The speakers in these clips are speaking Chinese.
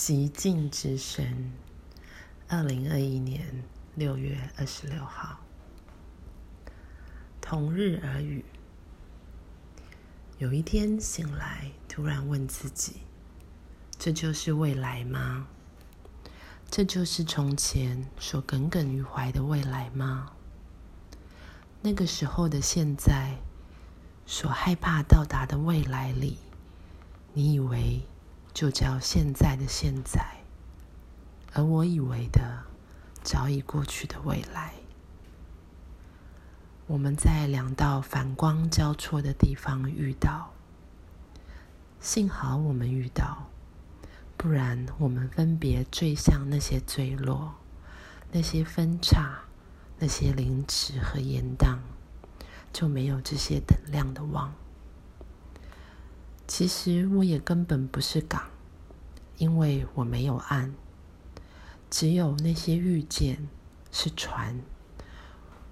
极静之声，二零二一年六月二十六号，同日而语。有一天醒来，突然问自己：这就是未来吗？这就是从前所耿耿于怀的未来吗？那个时候的现在，所害怕到达的未来里，你以为就叫现在的现在，而我以为的早已过去的未来。我们在两道反光交错的地方遇到，幸好我们遇到，不然我们分别坠向那些坠落，那些分岔。那些凌迟和延宕，就没有这些等量的望。其实我也根本不是港，因为我没有岸，只有那些遇见是船，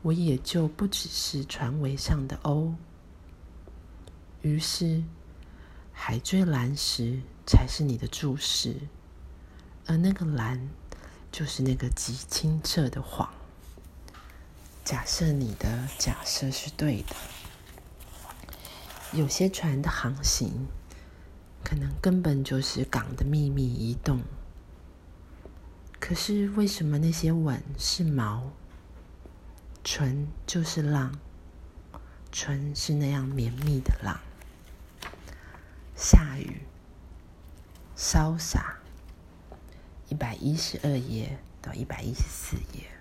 我也就不只是船桅上的鸥。于是，海最蓝时才是你的注视，而那个蓝，就是那个极清澈的谎。假设你的假设是对的，有些船的航行可能根本就是港的秘密移动。可是为什么那些吻是毛，唇就是浪，唇是那样绵密的浪？下雨，潇洒，一百一十二页到一百一十四页。